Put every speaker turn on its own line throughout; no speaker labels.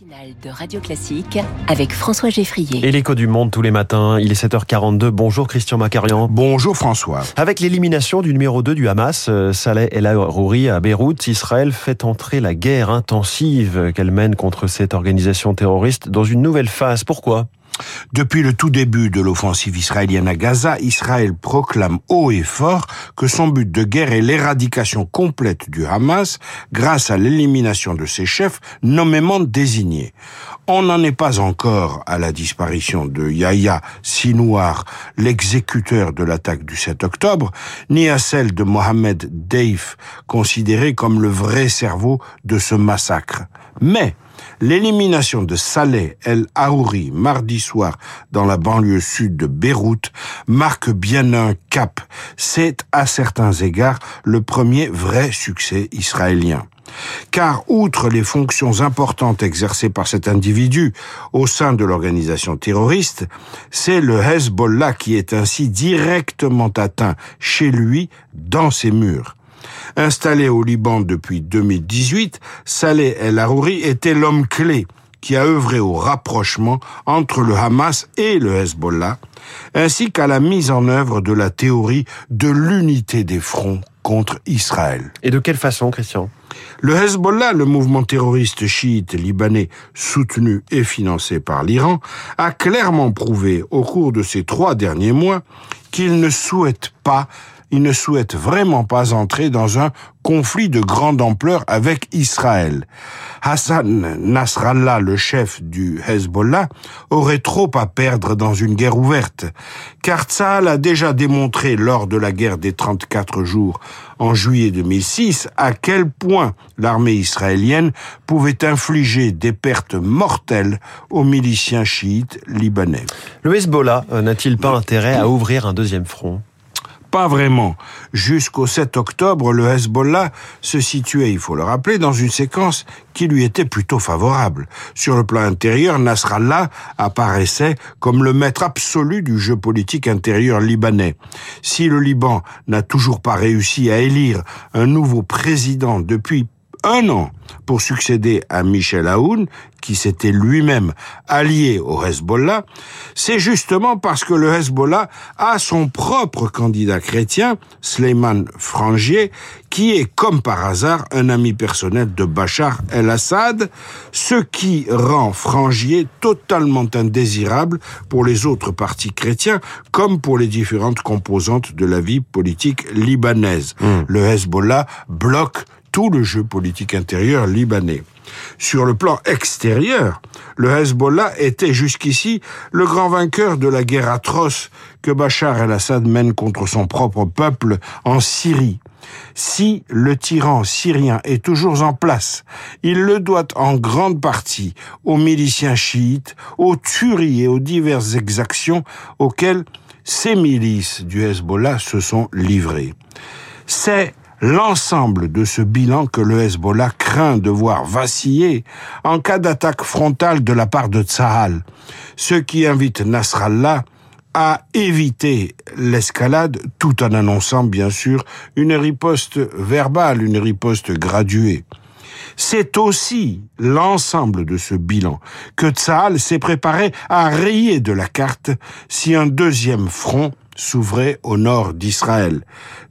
matinale de Radio Classique avec François Geffrier.
Et l'écho du monde tous les matins, il est 7h42. Bonjour Christian Macarian.
Bonjour François.
Avec l'élimination du numéro 2 du Hamas, euh, Saleh El Arouri à Beyrouth, Israël fait entrer la guerre intensive qu'elle mène contre cette organisation terroriste dans une nouvelle phase. Pourquoi?
Depuis le tout début de l'offensive israélienne à Gaza, Israël proclame haut et fort que son but de guerre est l'éradication complète du Hamas grâce à l'élimination de ses chefs nommément désignés. On n'en est pas encore à la disparition de Yahya Sinouar, l'exécuteur de l'attaque du 7 octobre, ni à celle de Mohamed Deif, considéré comme le vrai cerveau de ce massacre. Mais L'élimination de Saleh El Aouri mardi soir dans la banlieue sud de Beyrouth marque bien un cap. C'est à certains égards le premier vrai succès israélien. Car outre les fonctions importantes exercées par cet individu au sein de l'organisation terroriste, c'est le Hezbollah qui est ainsi directement atteint chez lui dans ses murs. Installé au Liban depuis 2018, Saleh El Arouri était l'homme clé qui a œuvré au rapprochement entre le Hamas et le Hezbollah, ainsi qu'à la mise en œuvre de la théorie de l'unité des fronts contre Israël.
Et de quelle façon, Christian?
Le Hezbollah, le mouvement terroriste chiite libanais soutenu et financé par l'Iran, a clairement prouvé au cours de ces trois derniers mois qu'il ne souhaite pas il ne souhaite vraiment pas entrer dans un conflit de grande ampleur avec Israël. Hassan Nasrallah, le chef du Hezbollah, aurait trop à perdre dans une guerre ouverte, car Tzal a déjà démontré lors de la guerre des 34 jours en juillet 2006 à quel point l'armée israélienne pouvait infliger des pertes mortelles aux miliciens chiites libanais.
Le Hezbollah euh, n'a-t-il pas intérêt à ouvrir un deuxième front?
Pas vraiment. Jusqu'au 7 octobre, le Hezbollah se situait, il faut le rappeler, dans une séquence qui lui était plutôt favorable. Sur le plan intérieur, Nasrallah apparaissait comme le maître absolu du jeu politique intérieur libanais. Si le Liban n'a toujours pas réussi à élire un nouveau président depuis un an pour succéder à Michel Aoun, qui s'était lui-même allié au Hezbollah, c'est justement parce que le Hezbollah a son propre candidat chrétien, Sleiman Frangier, qui est comme par hasard un ami personnel de Bachar el-Assad, ce qui rend Frangier totalement indésirable pour les autres partis chrétiens comme pour les différentes composantes de la vie politique libanaise. Hmm. Le Hezbollah bloque tout le jeu politique intérieur libanais. Sur le plan extérieur, le Hezbollah était jusqu'ici le grand vainqueur de la guerre atroce que Bachar el-Assad mène contre son propre peuple en Syrie. Si le tyran syrien est toujours en place, il le doit en grande partie aux miliciens chiites, aux tueries et aux diverses exactions auxquelles ces milices du Hezbollah se sont livrées. C'est l'ensemble de ce bilan que le Hezbollah craint de voir vaciller en cas d'attaque frontale de la part de Tsahal, ce qui invite Nasrallah à éviter l'escalade tout en annonçant bien sûr une riposte verbale, une riposte graduée. C'est aussi l'ensemble de ce bilan que Tsahal s'est préparé à rayer de la carte si un deuxième front s'ouvrait au nord d'Israël.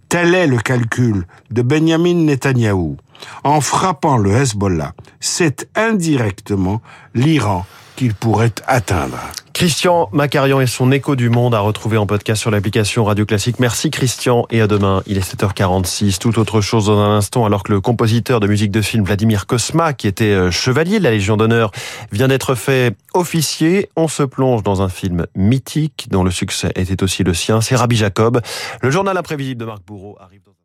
Tel est le calcul de Benjamin Netanyahou. En frappant le Hezbollah, c'est indirectement l'Iran qu'il pourrait atteindre.
Christian Macarian et son écho du monde à retrouver en podcast sur l'application Radio Classique. Merci Christian et à demain. Il est 7h46. Tout autre chose dans un instant alors que le compositeur de musique de film Vladimir Kosma, qui était euh, chevalier de la Légion d'honneur, vient d'être fait officier. On se plonge dans un film mythique dont le succès était aussi le sien. C'est Rabbi Jacob. Le journal imprévisible de Marc Bourreau arrive dans